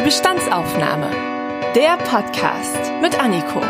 Die Bestandsaufnahme. Der Podcast mit Anniko.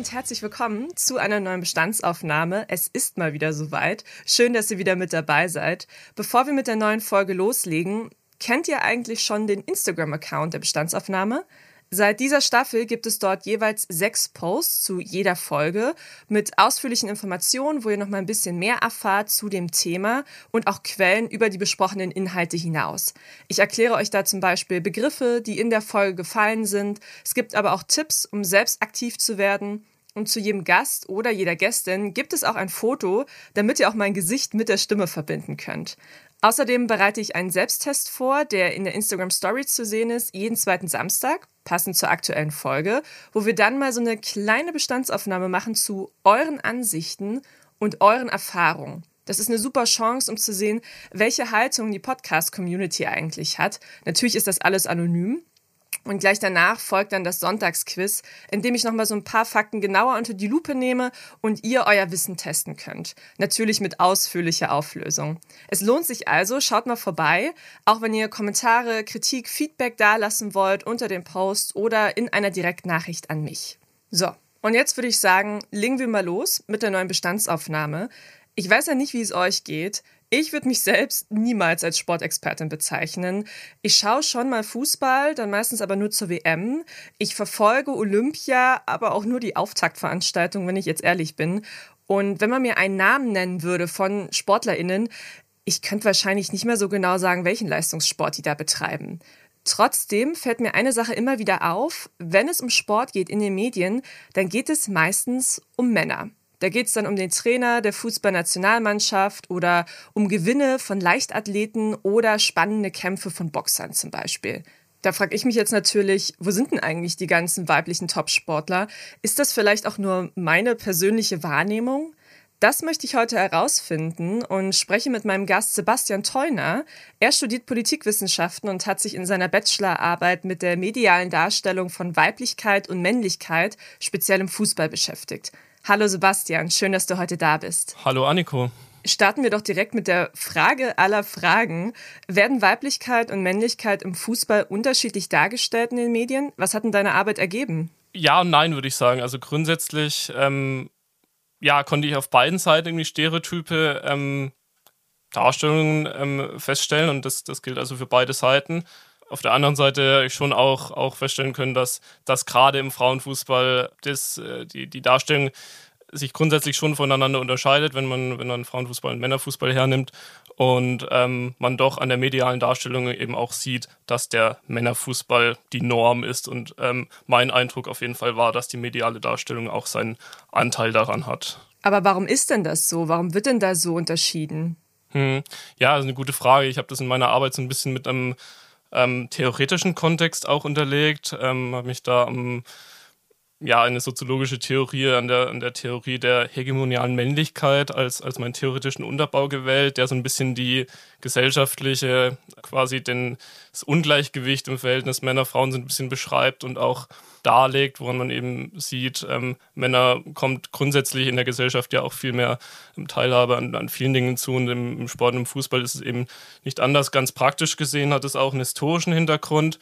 Und herzlich willkommen zu einer neuen Bestandsaufnahme. Es ist mal wieder soweit. Schön, dass ihr wieder mit dabei seid. Bevor wir mit der neuen Folge loslegen, kennt ihr eigentlich schon den Instagram-Account der Bestandsaufnahme? Seit dieser Staffel gibt es dort jeweils sechs Posts zu jeder Folge mit ausführlichen Informationen, wo ihr noch mal ein bisschen mehr erfahrt zu dem Thema und auch Quellen über die besprochenen Inhalte hinaus. Ich erkläre euch da zum Beispiel Begriffe, die in der Folge gefallen sind. Es gibt aber auch Tipps, um selbst aktiv zu werden. Und zu jedem Gast oder jeder Gästin gibt es auch ein Foto, damit ihr auch mein Gesicht mit der Stimme verbinden könnt. Außerdem bereite ich einen Selbsttest vor, der in der Instagram Story zu sehen ist, jeden zweiten Samstag, passend zur aktuellen Folge, wo wir dann mal so eine kleine Bestandsaufnahme machen zu euren Ansichten und euren Erfahrungen. Das ist eine super Chance, um zu sehen, welche Haltung die Podcast-Community eigentlich hat. Natürlich ist das alles anonym, und gleich danach folgt dann das Sonntagsquiz, in dem ich nochmal so ein paar Fakten genauer unter die Lupe nehme und ihr euer Wissen testen könnt. Natürlich mit ausführlicher Auflösung. Es lohnt sich also, schaut mal vorbei, auch wenn ihr Kommentare, Kritik, Feedback dalassen wollt unter dem Post oder in einer Direktnachricht an mich. So, und jetzt würde ich sagen, legen wir mal los mit der neuen Bestandsaufnahme. Ich weiß ja nicht, wie es euch geht. Ich würde mich selbst niemals als Sportexpertin bezeichnen. Ich schaue schon mal Fußball, dann meistens aber nur zur WM. Ich verfolge Olympia, aber auch nur die Auftaktveranstaltung, wenn ich jetzt ehrlich bin. Und wenn man mir einen Namen nennen würde von SportlerInnen, ich könnte wahrscheinlich nicht mehr so genau sagen, welchen Leistungssport die da betreiben. Trotzdem fällt mir eine Sache immer wieder auf, wenn es um Sport geht in den Medien, dann geht es meistens um Männer. Da geht es dann um den Trainer der Fußballnationalmannschaft oder um Gewinne von Leichtathleten oder spannende Kämpfe von Boxern zum Beispiel. Da frage ich mich jetzt natürlich, wo sind denn eigentlich die ganzen weiblichen Topsportler? Ist das vielleicht auch nur meine persönliche Wahrnehmung? Das möchte ich heute herausfinden und spreche mit meinem Gast Sebastian Theuner. Er studiert Politikwissenschaften und hat sich in seiner Bachelorarbeit mit der medialen Darstellung von Weiblichkeit und Männlichkeit speziell im Fußball beschäftigt. Hallo Sebastian, schön, dass du heute da bist. Hallo Anniko. Starten wir doch direkt mit der Frage aller Fragen. Werden Weiblichkeit und Männlichkeit im Fußball unterschiedlich dargestellt in den Medien? Was hat denn deine Arbeit ergeben? Ja und nein, würde ich sagen. Also grundsätzlich, ähm, ja, konnte ich auf beiden Seiten irgendwie Stereotype ähm, Darstellungen ähm, feststellen und das, das gilt also für beide Seiten auf der anderen Seite schon auch, auch feststellen können, dass, dass gerade im Frauenfußball das, äh, die, die Darstellung sich grundsätzlich schon voneinander unterscheidet, wenn man, wenn man Frauenfußball und Männerfußball hernimmt. Und ähm, man doch an der medialen Darstellung eben auch sieht, dass der Männerfußball die Norm ist. Und ähm, mein Eindruck auf jeden Fall war, dass die mediale Darstellung auch seinen Anteil daran hat. Aber warum ist denn das so? Warum wird denn da so unterschieden? Hm. Ja, das ist eine gute Frage. Ich habe das in meiner Arbeit so ein bisschen mit einem ähm, theoretischen Kontext auch unterlegt, ähm, habe mich da um ja, eine soziologische Theorie an der, an der Theorie der hegemonialen Männlichkeit als, als meinen theoretischen Unterbau gewählt, der so ein bisschen die gesellschaftliche, quasi den, das Ungleichgewicht im Verhältnis Männer-Frauen so ein bisschen beschreibt und auch darlegt, woran man eben sieht, ähm, Männer kommt grundsätzlich in der Gesellschaft ja auch viel mehr Teilhabe an, an vielen Dingen zu und im, im Sport und im Fußball ist es eben nicht anders. Ganz praktisch gesehen hat es auch einen historischen Hintergrund.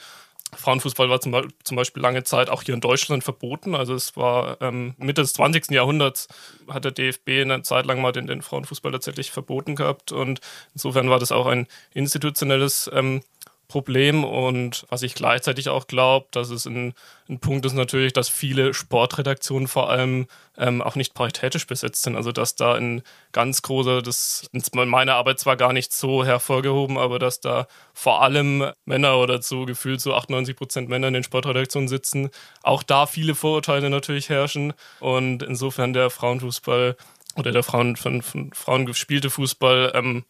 Frauenfußball war zum, Beispiel lange Zeit auch hier in Deutschland verboten. Also es war ähm, Mitte des 20. Jahrhunderts hat der DFB eine Zeit lang mal den, den Frauenfußball tatsächlich verboten gehabt. Und insofern war das auch ein institutionelles ähm, Problem und was ich gleichzeitig auch glaube, dass es ein, ein, Punkt ist natürlich, dass viele Sportredaktionen vor allem ähm, auch nicht paritätisch besetzt sind. Also dass da ein ganz großer, das ist meine Arbeit zwar gar nicht so hervorgehoben, aber dass da vor allem Männer oder so gefühlt so 98 Prozent Männer in den Sportredaktionen sitzen, auch da viele Vorurteile natürlich herrschen und insofern der Frauenfußball oder der Frauen, von, von Frauen gespielte Fußball ähm,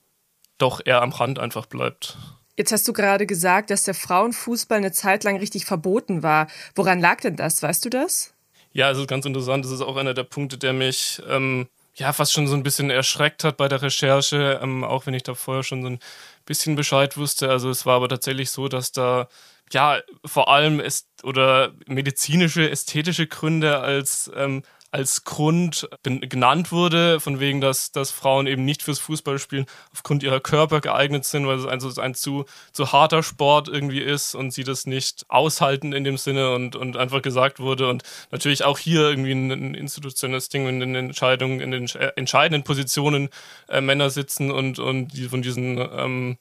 doch eher am Rand einfach bleibt. Jetzt hast du gerade gesagt, dass der Frauenfußball eine Zeit lang richtig verboten war. Woran lag denn das? Weißt du das? Ja, es ist ganz interessant. Das ist auch einer der Punkte, der mich ähm, ja fast schon so ein bisschen erschreckt hat bei der Recherche, ähm, auch wenn ich da vorher schon so ein bisschen Bescheid wusste. Also es war aber tatsächlich so, dass da ja vor allem ist oder medizinische, ästhetische Gründe als ähm, als Grund genannt wurde, von wegen, dass, dass Frauen eben nicht fürs Fußballspielen aufgrund ihrer Körper geeignet sind, weil es ein, ein zu, zu harter Sport irgendwie ist und sie das nicht aushalten in dem Sinne und, und einfach gesagt wurde. Und natürlich auch hier irgendwie ein, ein institutionelles Ding in den Entscheidungen, in den entscheidenden Positionen äh, Männer sitzen und, und die von diesen ähm,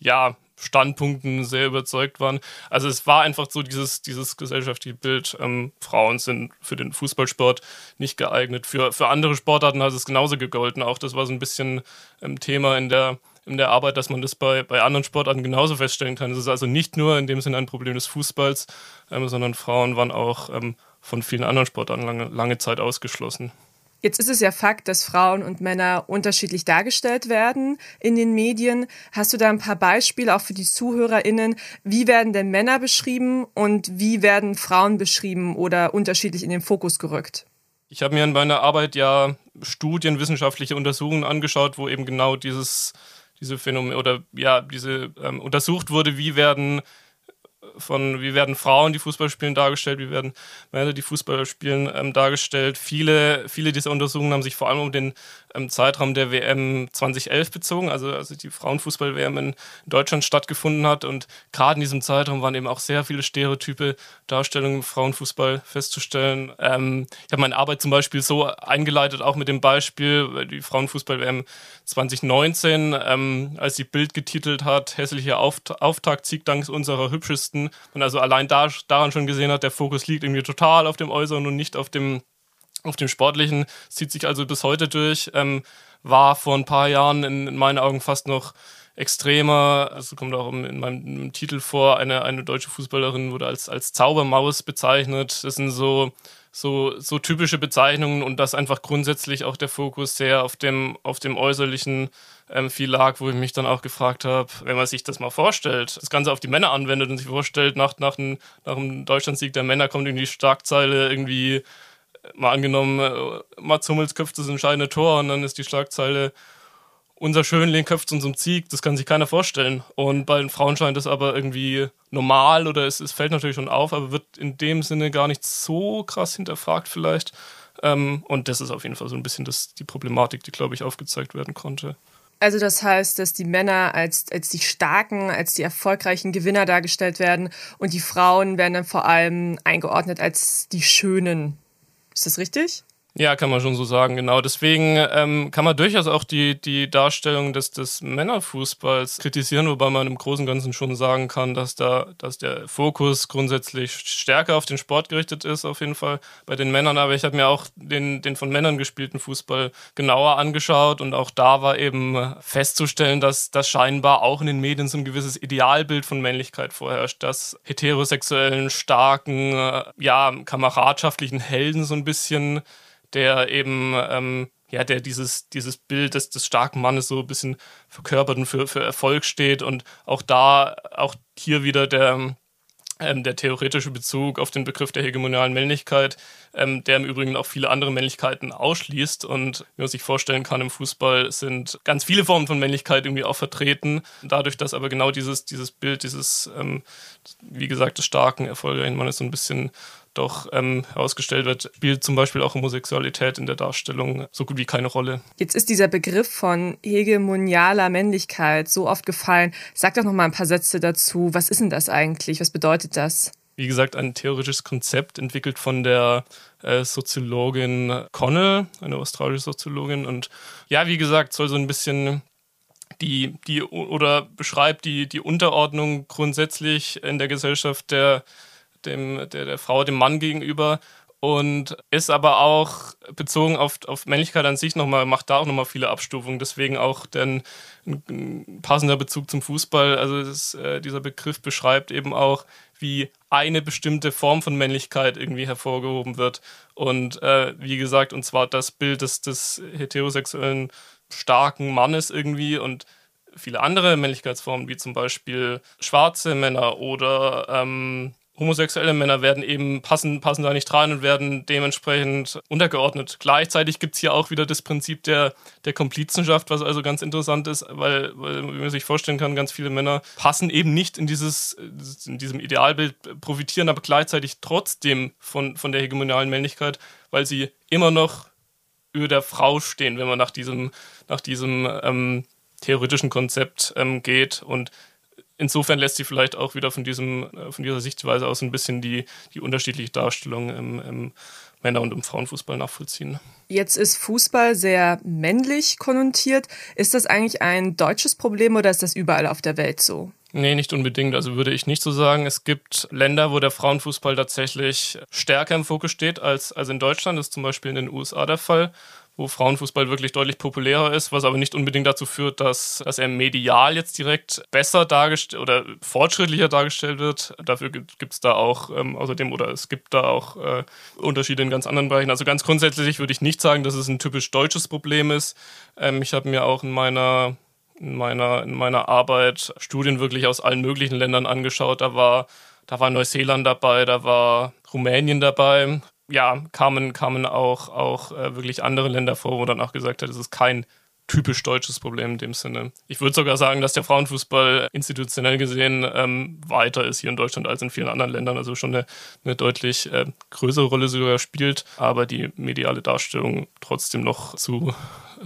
ja, Standpunkten sehr überzeugt waren. Also es war einfach so dieses, dieses gesellschaftliche Bild, ähm, Frauen sind für den Fußballsport nicht geeignet. Für, für andere Sportarten hat es genauso gegolten. Auch das war so ein bisschen ähm, Thema in der, in der Arbeit, dass man das bei, bei anderen Sportarten genauso feststellen kann. Es ist also nicht nur in dem Sinne ein Problem des Fußballs, ähm, sondern Frauen waren auch ähm, von vielen anderen Sportarten lange, lange Zeit ausgeschlossen. Jetzt ist es ja Fakt, dass Frauen und Männer unterschiedlich dargestellt werden in den Medien. Hast du da ein paar Beispiele auch für die ZuhörerInnen? Wie werden denn Männer beschrieben und wie werden Frauen beschrieben oder unterschiedlich in den Fokus gerückt? Ich habe mir in meiner Arbeit ja Studien, wissenschaftliche Untersuchungen angeschaut, wo eben genau dieses, diese Phänomen oder ja, diese ähm, untersucht wurde, wie werden von wie werden Frauen, die Fußball spielen, dargestellt, wie werden Männer, die Fußball spielen, ähm, dargestellt. Viele, viele dieser Untersuchungen haben sich vor allem um den ähm, Zeitraum der WM 2011 bezogen, also als die Frauenfußball-WM in Deutschland stattgefunden hat. Und gerade in diesem Zeitraum waren eben auch sehr viele stereotype Darstellungen im Frauenfußball festzustellen. Ähm, ich habe meine Arbeit zum Beispiel so eingeleitet, auch mit dem Beispiel, die Frauenfußball-WM 2019, ähm, als sie Bild getitelt hat, hässlicher Auft Auftaktsieg dank unserer hübschesten. Und also allein da, daran schon gesehen hat, der Fokus liegt irgendwie total auf dem Äußeren und nicht auf dem auf dem Sportlichen. zieht sich also bis heute durch. Ähm, war vor ein paar Jahren in, in, meinen Augen fast noch extremer. Also kommt auch in meinem Titel vor, eine, eine deutsche Fußballerin wurde als, als Zaubermaus bezeichnet. Das sind so, so, so typische Bezeichnungen und dass einfach grundsätzlich auch der Fokus sehr auf dem, auf dem Äußerlichen ähm, viel lag, wo ich mich dann auch gefragt habe, wenn man sich das mal vorstellt, das Ganze auf die Männer anwendet und sich vorstellt, nach, nach, einem, nach einem Deutschlandsieg der Männer kommt irgendwie die Starkzeile irgendwie mal angenommen, äh, Mats Hummels köpft das entscheidende Tor und dann ist die Schlagzeile, unser Schönling köpft uns zum Sieg, das kann sich keiner vorstellen. Und bei den Frauen scheint das aber irgendwie normal oder es, es fällt natürlich schon auf, aber wird in dem Sinne gar nicht so krass hinterfragt vielleicht. Ähm, und das ist auf jeden Fall so ein bisschen das, die Problematik, die, glaube ich, aufgezeigt werden konnte. Also das heißt, dass die Männer als, als die starken, als die erfolgreichen Gewinner dargestellt werden und die Frauen werden dann vor allem eingeordnet als die Schönen, ist das richtig? Ja, kann man schon so sagen, genau. Deswegen ähm, kann man durchaus auch die, die Darstellung des, des Männerfußballs kritisieren, wobei man im Großen und Ganzen schon sagen kann, dass da, dass der Fokus grundsätzlich stärker auf den Sport gerichtet ist, auf jeden Fall bei den Männern. Aber ich habe mir auch den, den von Männern gespielten Fußball genauer angeschaut und auch da war eben festzustellen, dass, dass scheinbar auch in den Medien so ein gewisses Idealbild von Männlichkeit vorherrscht, dass heterosexuellen, starken, äh, ja, kameradschaftlichen Helden so ein bisschen der eben, ähm, ja, der dieses, dieses Bild des, des starken Mannes so ein bisschen verkörpert und für, für Erfolg steht und auch da, auch hier wieder der, ähm, der theoretische Bezug auf den Begriff der hegemonialen Männlichkeit, ähm, der im Übrigen auch viele andere Männlichkeiten ausschließt. Und wie man sich vorstellen kann, im Fußball sind ganz viele Formen von Männlichkeit irgendwie auch vertreten. Dadurch, dass aber genau dieses, dieses Bild, dieses, ähm, wie gesagt, des starken, erfolgreichen Mannes so ein bisschen doch ähm, herausgestellt wird, spielt zum Beispiel auch Homosexualität in der Darstellung so gut wie keine Rolle. Jetzt ist dieser Begriff von hegemonialer Männlichkeit so oft gefallen. Sag doch noch mal ein paar Sätze dazu. Was ist denn das eigentlich? Was bedeutet das? Wie gesagt, ein theoretisches Konzept entwickelt von der äh, Soziologin Connell, eine australische Soziologin. Und ja, wie gesagt, soll so ein bisschen die, die oder beschreibt die, die Unterordnung grundsätzlich in der Gesellschaft der dem, der, der Frau, dem Mann gegenüber und ist aber auch bezogen auf, auf Männlichkeit an sich nochmal, macht da auch nochmal viele Abstufungen. Deswegen auch denn ein passender Bezug zum Fußball. Also das, äh, dieser Begriff beschreibt eben auch, wie eine bestimmte Form von Männlichkeit irgendwie hervorgehoben wird. Und äh, wie gesagt, und zwar das Bild des, des heterosexuellen starken Mannes irgendwie und viele andere Männlichkeitsformen, wie zum Beispiel schwarze Männer oder ähm, homosexuelle Männer werden eben passen, passen da nicht rein und werden dementsprechend untergeordnet. Gleichzeitig gibt es hier auch wieder das Prinzip der, der Komplizenschaft, was also ganz interessant ist, weil, weil, wie man sich vorstellen kann, ganz viele Männer passen eben nicht in dieses, in diesem Idealbild, profitieren aber gleichzeitig trotzdem von, von der hegemonialen Männlichkeit, weil sie immer noch über der Frau stehen, wenn man nach diesem, nach diesem ähm, theoretischen Konzept ähm, geht und insofern lässt sich vielleicht auch wieder von, diesem, äh, von dieser Sichtweise aus ein bisschen die, die unterschiedliche Darstellung im, im Männer- und im Frauenfußball nachvollziehen. Jetzt ist Fußball sehr männlich konnotiert. Ist das eigentlich ein deutsches Problem oder ist das überall auf der Welt so? Nee, nicht unbedingt. Also würde ich nicht so sagen. Es gibt Länder, wo der Frauenfußball tatsächlich stärker im Fokus steht als, als in Deutschland. Das ist zum Beispiel in den USA der Fall wo Frauenfußball wirklich deutlich populärer ist, was aber nicht unbedingt dazu führt, dass, dass er medial jetzt direkt besser dargestellt oder fortschrittlicher dargestellt wird. Dafür gibt es da auch ähm, außerdem oder es gibt da auch äh, Unterschiede in ganz anderen Bereichen. Also ganz grundsätzlich würde ich nicht sagen, dass es ein typisch deutsches Problem ist. Ähm, ich habe mir auch in meiner in meiner, in meiner Arbeit Studien wirklich aus allen möglichen Ländern angeschaut. Da war, da war Neuseeland dabei, da war Rumänien dabei, ja, kamen, kamen auch, auch äh, wirklich andere Länder vor, wo dann auch gesagt hat, es ist kein typisch deutsches Problem in dem Sinne. Ich würde sogar sagen, dass der Frauenfußball institutionell gesehen ähm, weiter ist hier in Deutschland als in vielen anderen Ländern, also schon eine, eine deutlich äh, größere Rolle sogar spielt, aber die mediale Darstellung trotzdem noch zu,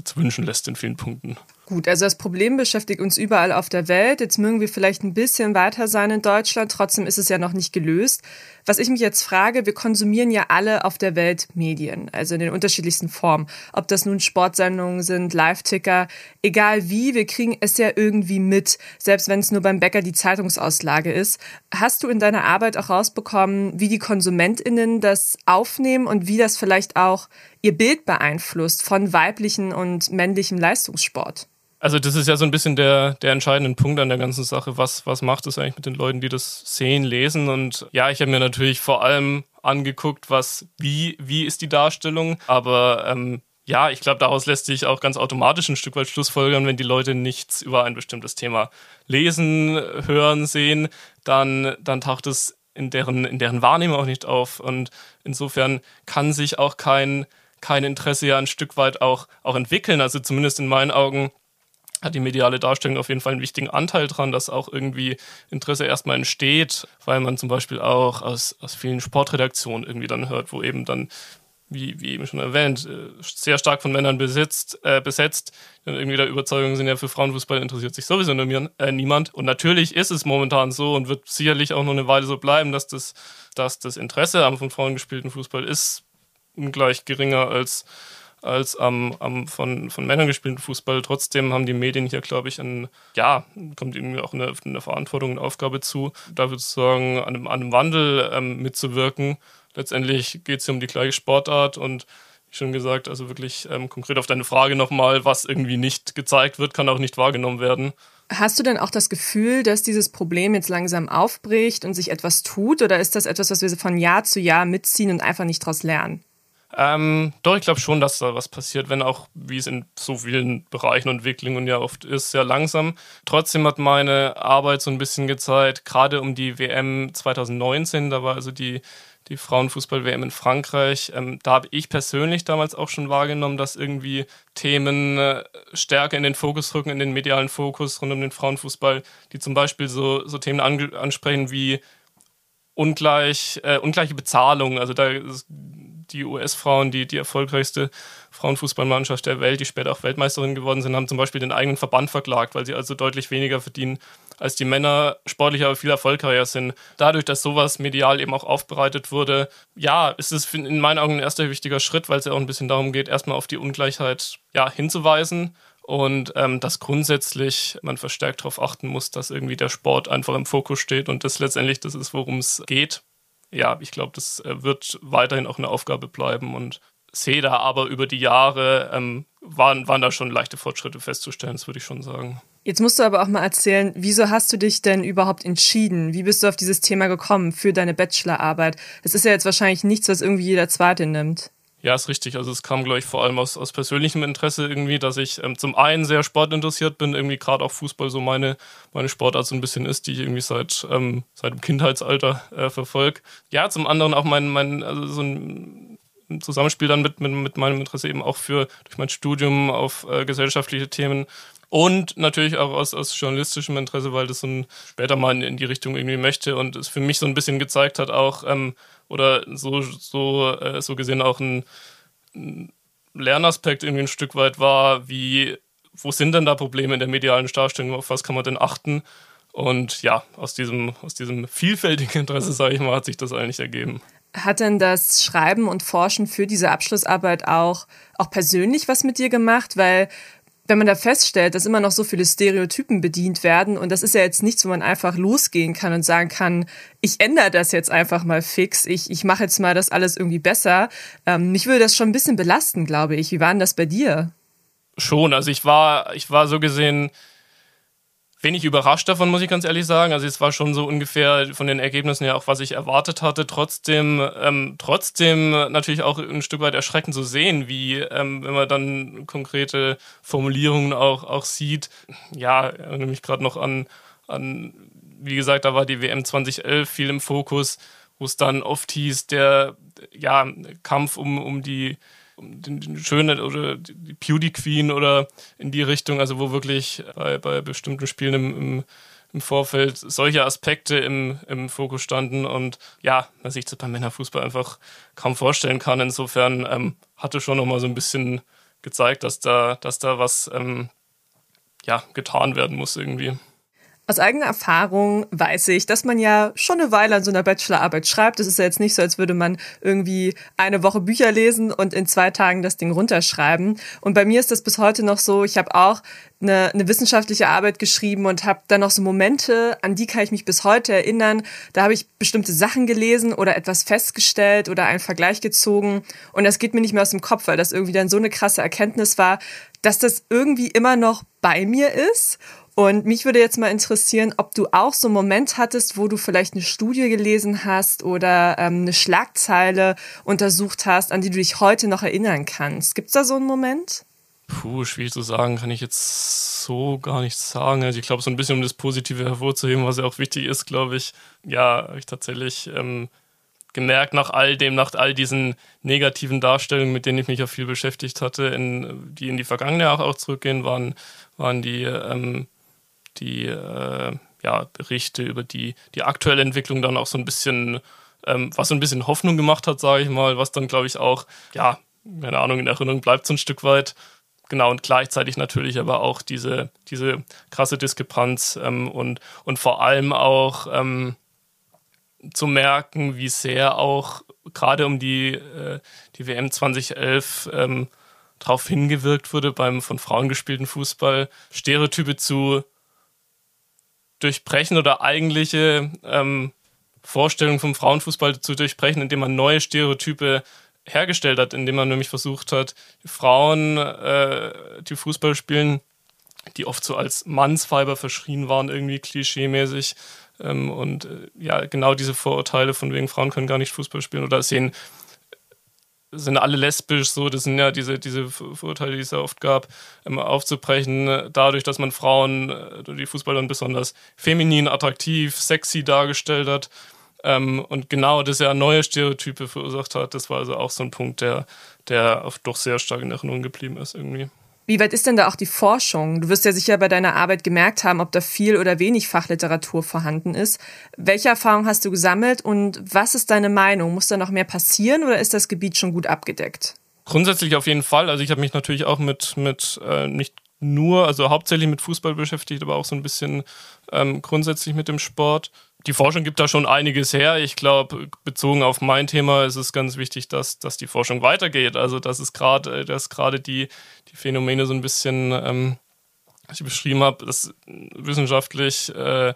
zu wünschen lässt in vielen Punkten. Gut, also das Problem beschäftigt uns überall auf der Welt. Jetzt mögen wir vielleicht ein bisschen weiter sein in Deutschland, trotzdem ist es ja noch nicht gelöst. Was ich mich jetzt frage, wir konsumieren ja alle auf der Welt Medien, also in den unterschiedlichsten Formen. Ob das nun Sportsendungen sind, Live-Ticker, egal wie, wir kriegen es ja irgendwie mit, selbst wenn es nur beim Bäcker die Zeitungsauslage ist. Hast du in deiner Arbeit auch rausbekommen, wie die KonsumentInnen das aufnehmen und wie das vielleicht auch ihr Bild beeinflusst von weiblichen und männlichem Leistungssport? Also das ist ja so ein bisschen der, der entscheidende Punkt an der ganzen Sache. Was, was macht es eigentlich mit den Leuten, die das sehen, lesen? Und ja, ich habe mir natürlich vor allem angeguckt, was, wie, wie ist die Darstellung. Aber ähm, ja, ich glaube, daraus lässt sich auch ganz automatisch ein Stück weit Schlussfolgern, wenn die Leute nichts über ein bestimmtes Thema lesen, hören, sehen, dann, dann taucht es in deren, in deren Wahrnehmung auch nicht auf. Und insofern kann sich auch kein, kein Interesse ja ein Stück weit auch, auch entwickeln. Also zumindest in meinen Augen hat die mediale Darstellung auf jeden Fall einen wichtigen Anteil dran, dass auch irgendwie Interesse erstmal entsteht, weil man zum Beispiel auch aus, aus vielen Sportredaktionen irgendwie dann hört, wo eben dann, wie, wie eben schon erwähnt, äh, sehr stark von Männern besitzt, äh, besetzt, dann irgendwie der Überzeugung sind, ja, für Frauenfußball interessiert sich sowieso äh, niemand. Und natürlich ist es momentan so und wird sicherlich auch noch eine Weile so bleiben, dass das, dass das Interesse am von Frauen gespielten Fußball ist ungleich geringer als als am, am von, von Männern gespielten Fußball. Trotzdem haben die Medien hier, glaube ich, ein, ja, kommt irgendwie auch eine, eine Verantwortung, eine Aufgabe zu, da sozusagen an einem, an einem Wandel ähm, mitzuwirken. Letztendlich geht es hier um die gleiche Sportart und wie schon gesagt, also wirklich ähm, konkret auf deine Frage nochmal, was irgendwie nicht gezeigt wird, kann auch nicht wahrgenommen werden. Hast du denn auch das Gefühl, dass dieses Problem jetzt langsam aufbricht und sich etwas tut? Oder ist das etwas, was wir von Jahr zu Jahr mitziehen und einfach nicht daraus lernen? Ähm, doch, ich glaube schon, dass da was passiert, wenn auch, wie es in so vielen Bereichen und Entwicklungen ja oft ist, sehr langsam. Trotzdem hat meine Arbeit so ein bisschen gezeigt, gerade um die WM 2019, da war also die, die Frauenfußball-WM in Frankreich, ähm, da habe ich persönlich damals auch schon wahrgenommen, dass irgendwie Themen äh, stärker in den Fokus rücken, in den medialen Fokus rund um den Frauenfußball, die zum Beispiel so, so Themen ansprechen wie ungleich, äh, ungleiche Bezahlung. Also da ist die US-Frauen, die, die erfolgreichste Frauenfußballmannschaft der Welt, die später auch Weltmeisterin geworden sind, haben zum Beispiel den eigenen Verband verklagt, weil sie also deutlich weniger verdienen als die Männer, sportlich aber viel erfolgreicher sind. Dadurch, dass sowas medial eben auch aufbereitet wurde, ja, ist es in meinen Augen ein erster wichtiger Schritt, weil es ja auch ein bisschen darum geht, erstmal auf die Ungleichheit ja, hinzuweisen und ähm, dass grundsätzlich man verstärkt darauf achten muss, dass irgendwie der Sport einfach im Fokus steht und das letztendlich das ist, worum es geht ja, ich glaube, das äh, wird weiterhin auch eine Aufgabe bleiben und sehe da aber über die Jahre ähm, waren, waren da schon leichte Fortschritte festzustellen, das würde ich schon sagen. Jetzt musst du aber auch mal erzählen, wieso hast du dich denn überhaupt entschieden? Wie bist du auf dieses Thema gekommen für deine Bachelorarbeit? Das ist ja jetzt wahrscheinlich nichts, was irgendwie jeder Zweite nimmt. Ja, ist richtig. Also es kam, glaube ich, vor allem aus, aus persönlichem Interesse irgendwie, dass ich ähm, zum einen sehr sportinteressiert bin, irgendwie gerade auch Fußball so meine, meine Sportart so ein bisschen ist, die ich irgendwie seit, ähm, seit dem Kindheitsalter äh, verfolge. Ja, zum anderen auch mein, mein also so ein Zusammenspiel dann mit, mit, mit meinem Interesse eben auch für durch mein Studium auf äh, gesellschaftliche Themen und natürlich auch aus, aus journalistischem Interesse, weil das so ein, später mal in, in, die Richtung irgendwie möchte und es für mich so ein bisschen gezeigt hat, auch ähm, oder so, so, äh, so gesehen auch ein, ein Lernaspekt irgendwie ein Stück weit war, wie, wo sind denn da Probleme in der medialen Darstellung, auf was kann man denn achten? Und ja, aus diesem, aus diesem vielfältigen Interesse, sage ich mal, hat sich das eigentlich ergeben. Hat denn das Schreiben und Forschen für diese Abschlussarbeit auch, auch persönlich was mit dir gemacht? Weil wenn man da feststellt, dass immer noch so viele Stereotypen bedient werden und das ist ja jetzt nichts, wo man einfach losgehen kann und sagen kann, ich ändere das jetzt einfach mal fix, ich, ich mache jetzt mal das alles irgendwie besser. Ähm, mich würde das schon ein bisschen belasten, glaube ich. Wie war denn das bei dir? Schon, also ich war, ich war so gesehen wenig überrascht davon, muss ich ganz ehrlich sagen. Also es war schon so ungefähr von den Ergebnissen ja auch, was ich erwartet hatte. Trotzdem, ähm, trotzdem natürlich auch ein Stück weit erschreckend zu sehen, wie, ähm, wenn man dann konkrete Formulierungen auch, auch sieht. Ja, erinnere mich gerade noch an, an, wie gesagt, da war die WM 2011 viel im Fokus, wo es dann oft hieß, der ja, Kampf um, um die den Schöne oder die Beauty Queen oder in die Richtung, also wo wirklich bei, bei bestimmten Spielen im, im, im Vorfeld solche Aspekte im, im Fokus standen und ja, man sich das beim Männerfußball einfach kaum vorstellen kann. Insofern ähm, hatte schon nochmal so ein bisschen gezeigt, dass da, dass da was ähm, ja, getan werden muss irgendwie. Aus eigener Erfahrung weiß ich, dass man ja schon eine Weile an so einer Bachelorarbeit schreibt. Es ist ja jetzt nicht so, als würde man irgendwie eine Woche Bücher lesen und in zwei Tagen das Ding runterschreiben. Und bei mir ist das bis heute noch so. Ich habe auch eine, eine wissenschaftliche Arbeit geschrieben und habe dann noch so Momente, an die kann ich mich bis heute erinnern. Da habe ich bestimmte Sachen gelesen oder etwas festgestellt oder einen Vergleich gezogen. Und das geht mir nicht mehr aus dem Kopf, weil das irgendwie dann so eine krasse Erkenntnis war, dass das irgendwie immer noch bei mir ist und mich würde jetzt mal interessieren, ob du auch so einen Moment hattest, wo du vielleicht eine Studie gelesen hast oder ähm, eine Schlagzeile untersucht hast, an die du dich heute noch erinnern kannst. Gibt es da so einen Moment? Puh, schwierig zu sagen, kann ich jetzt so gar nicht sagen. Also ich glaube, so ein bisschen um das Positive hervorzuheben, was ja auch wichtig ist, glaube ich, ja, ich tatsächlich ähm, gemerkt, nach all dem, nach all diesen negativen Darstellungen, mit denen ich mich ja viel beschäftigt hatte, in, die in die vergangene Jahre auch zurückgehen, waren, waren die ähm, die äh, ja, Berichte über die, die aktuelle Entwicklung dann auch so ein bisschen, ähm, was so ein bisschen Hoffnung gemacht hat, sage ich mal, was dann, glaube ich, auch, ja, keine Ahnung, in Erinnerung bleibt so ein Stück weit. Genau, und gleichzeitig natürlich aber auch diese, diese krasse Diskrepanz ähm, und, und vor allem auch ähm, zu merken, wie sehr auch gerade um die, äh, die WM 2011 ähm, darauf hingewirkt wurde, beim von Frauen gespielten Fußball Stereotype zu durchbrechen oder eigentliche ähm, Vorstellungen vom Frauenfußball zu durchbrechen, indem man neue Stereotype hergestellt hat, indem man nämlich versucht hat, Frauen, äh, die Fußball spielen, die oft so als Mannsfiber verschrien waren, irgendwie klischeemäßig. Ähm, und äh, ja, genau diese Vorurteile von wegen Frauen können gar nicht Fußball spielen oder sehen sind alle lesbisch, so, das sind ja diese, diese Vorurteile, die es ja oft gab, ähm, aufzubrechen, dadurch, dass man Frauen, äh, die Fußballer besonders feminin, attraktiv, sexy dargestellt hat. Ähm, und genau das ja neue Stereotype verursacht hat, das war also auch so ein Punkt, der, der doch sehr stark in Erinnerung geblieben ist irgendwie. Wie weit ist denn da auch die Forschung? Du wirst ja sicher bei deiner Arbeit gemerkt haben, ob da viel oder wenig Fachliteratur vorhanden ist. Welche Erfahrung hast du gesammelt und was ist deine Meinung? Muss da noch mehr passieren oder ist das Gebiet schon gut abgedeckt? Grundsätzlich auf jeden Fall. Also ich habe mich natürlich auch mit, mit äh, nicht nur, also hauptsächlich mit Fußball beschäftigt, aber auch so ein bisschen ähm, grundsätzlich mit dem Sport die Forschung gibt da schon einiges her. Ich glaube, bezogen auf mein Thema ist es ganz wichtig, dass, dass die Forschung weitergeht. Also, dass es gerade, dass gerade die, die Phänomene so ein bisschen, ähm, was ich beschrieben habe, dass wissenschaftlich, äh,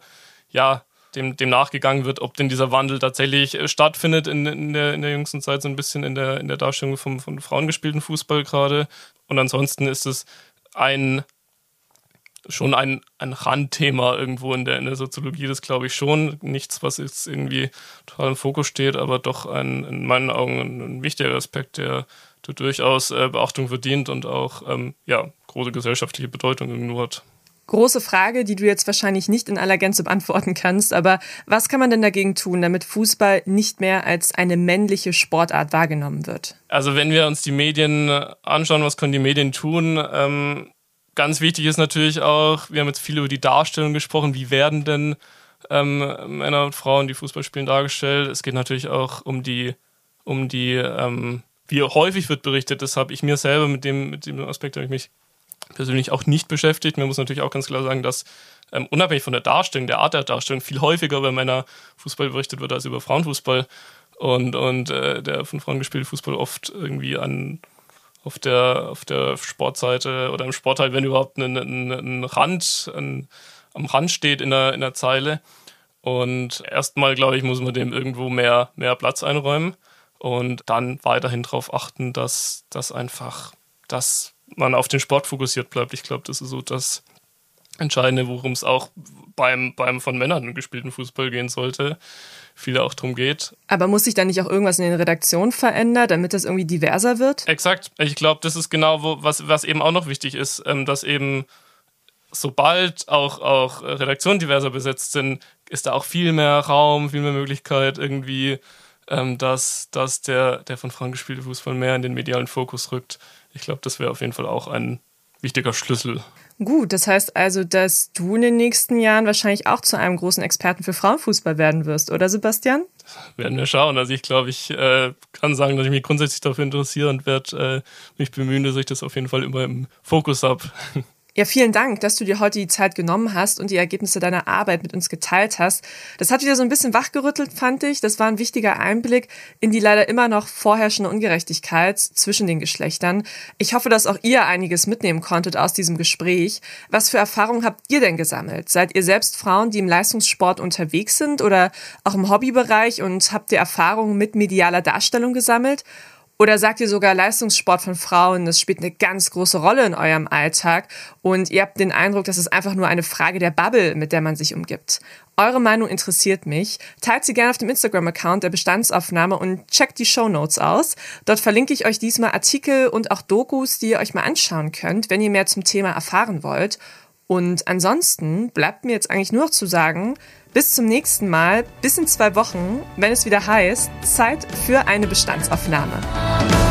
ja, dem, dem nachgegangen wird, ob denn dieser Wandel tatsächlich äh, stattfindet in, in, der, in der jüngsten Zeit, so ein bisschen in der, in der Darstellung vom, von Frauen gespielten Fußball gerade. Und ansonsten ist es ein schon ein, ein Randthema irgendwo in der, in der Soziologie, das glaube ich schon. Nichts, was jetzt irgendwie total im Fokus steht, aber doch ein, in meinen Augen ein, ein wichtiger Aspekt, der, der durchaus äh, Beachtung verdient und auch ähm, ja, große gesellschaftliche Bedeutung irgendwo hat. Große Frage, die du jetzt wahrscheinlich nicht in aller Gänze beantworten kannst, aber was kann man denn dagegen tun, damit Fußball nicht mehr als eine männliche Sportart wahrgenommen wird? Also wenn wir uns die Medien anschauen, was können die Medien tun? Ähm, ganz wichtig ist natürlich auch, wir haben jetzt viel über die Darstellung gesprochen, wie werden denn ähm, Männer und Frauen, die Fußball spielen, dargestellt? Es geht natürlich auch um die, um die, ähm, wie häufig wird berichtet. Das habe ich mir selber mit dem, mit dem Aspekt habe ich mich persönlich auch nicht beschäftigt. Man muss natürlich auch ganz klar sagen, dass ähm, unabhängig von der Darstellung, der Art der Darstellung, viel häufiger über Männer Fußball berichtet wird als über Frauenfußball. Und, und äh, der von Frauen gespielte Fußball oft irgendwie an auf der, auf der Sportseite oder im Sport halt, wenn überhaupt ein, ein, ein Rand, ein, am Rand steht in der, in der Zeile. Und erstmal, glaube ich, muss man dem irgendwo mehr, mehr Platz einräumen und dann weiterhin darauf achten, dass, dass einfach das man auf den Sport fokussiert bleibt. Ich glaube, das ist so das Entscheidende, worum es auch beim, beim von Männern gespielten Fußball gehen sollte. Viel auch darum geht. Aber muss sich da nicht auch irgendwas in den Redaktionen verändern, damit das irgendwie diverser wird? Exakt. Ich glaube, das ist genau, wo, was, was eben auch noch wichtig ist, ähm, dass eben sobald auch, auch Redaktionen diverser besetzt sind, ist da auch viel mehr Raum, viel mehr Möglichkeit irgendwie, ähm, dass, dass der, der von Frank gespielte Fußball mehr in den medialen Fokus rückt ich glaube, das wäre auf jeden Fall auch ein wichtiger Schlüssel. Gut, das heißt also, dass du in den nächsten Jahren wahrscheinlich auch zu einem großen Experten für Frauenfußball werden wirst, oder Sebastian? Werden wir schauen. Also ich glaube, ich äh, kann sagen, dass ich mich grundsätzlich dafür interessiere und werde äh, mich bemühen, dass ich das auf jeden Fall immer im Fokus habe. Ja, vielen Dank, dass du dir heute die Zeit genommen hast und die Ergebnisse deiner Arbeit mit uns geteilt hast. Das hat wieder so ein bisschen wachgerüttelt, fand ich. Das war ein wichtiger Einblick in die leider immer noch vorherrschende Ungerechtigkeit zwischen den Geschlechtern. Ich hoffe, dass auch ihr einiges mitnehmen konntet aus diesem Gespräch. Was für Erfahrungen habt ihr denn gesammelt? Seid ihr selbst Frauen, die im Leistungssport unterwegs sind oder auch im Hobbybereich und habt ihr Erfahrungen mit medialer Darstellung gesammelt? Oder sagt ihr sogar Leistungssport von Frauen, das spielt eine ganz große Rolle in eurem Alltag und ihr habt den Eindruck, das ist einfach nur eine Frage der Bubble, mit der man sich umgibt. Eure Meinung interessiert mich. Teilt sie gerne auf dem Instagram-Account der Bestandsaufnahme und checkt die Show Notes aus. Dort verlinke ich euch diesmal Artikel und auch Dokus, die ihr euch mal anschauen könnt, wenn ihr mehr zum Thema erfahren wollt. Und ansonsten bleibt mir jetzt eigentlich nur noch zu sagen, bis zum nächsten Mal, bis in zwei Wochen, wenn es wieder heißt, Zeit für eine Bestandsaufnahme.